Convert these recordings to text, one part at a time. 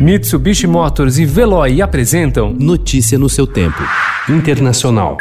Mitsubishi Motors e Veloy apresentam Notícia no seu tempo. Internacional.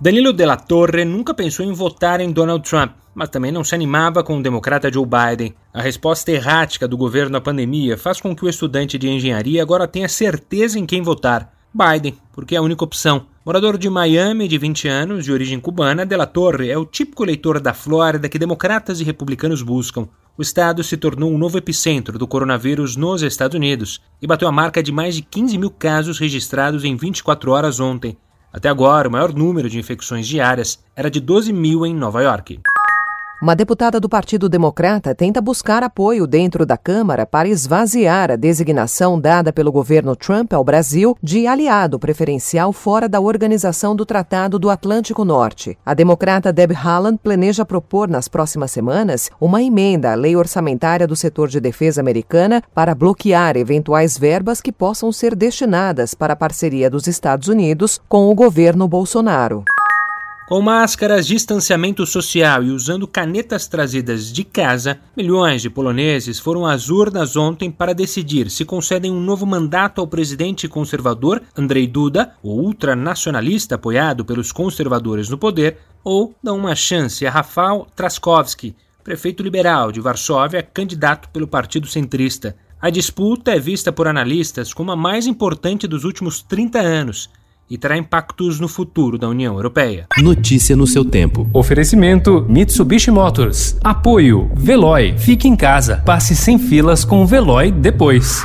Danilo Della Torre nunca pensou em votar em Donald Trump, mas também não se animava com o democrata Joe Biden. A resposta errática do governo à pandemia faz com que o estudante de engenharia agora tenha certeza em quem votar. Biden, porque é a única opção. Morador de Miami, de 20 anos, de origem cubana, Della Torre é o típico eleitor da Flórida que democratas e republicanos buscam. O estado se tornou um novo epicentro do coronavírus nos Estados Unidos e bateu a marca de mais de 15 mil casos registrados em 24 horas ontem. Até agora, o maior número de infecções diárias era de 12 mil em Nova York. Uma deputada do Partido Democrata tenta buscar apoio dentro da Câmara para esvaziar a designação dada pelo governo Trump ao Brasil de aliado preferencial fora da organização do Tratado do Atlântico Norte. A democrata Deb Haaland planeja propor nas próximas semanas uma emenda à lei orçamentária do setor de defesa americana para bloquear eventuais verbas que possam ser destinadas para a parceria dos Estados Unidos com o governo Bolsonaro. Com máscaras, distanciamento social e usando canetas trazidas de casa, milhões de poloneses foram às urnas ontem para decidir se concedem um novo mandato ao presidente conservador Andrzej Duda, o ultranacionalista apoiado pelos conservadores no poder, ou dão uma chance a Rafał Trzaskowski, prefeito liberal de Varsóvia, candidato pelo Partido Centrista. A disputa é vista por analistas como a mais importante dos últimos 30 anos e terá impactos no futuro da União Europeia. Notícia no seu tempo. Oferecimento Mitsubishi Motors. Apoio Veloy. Fique em casa. Passe sem filas com o Veloy depois.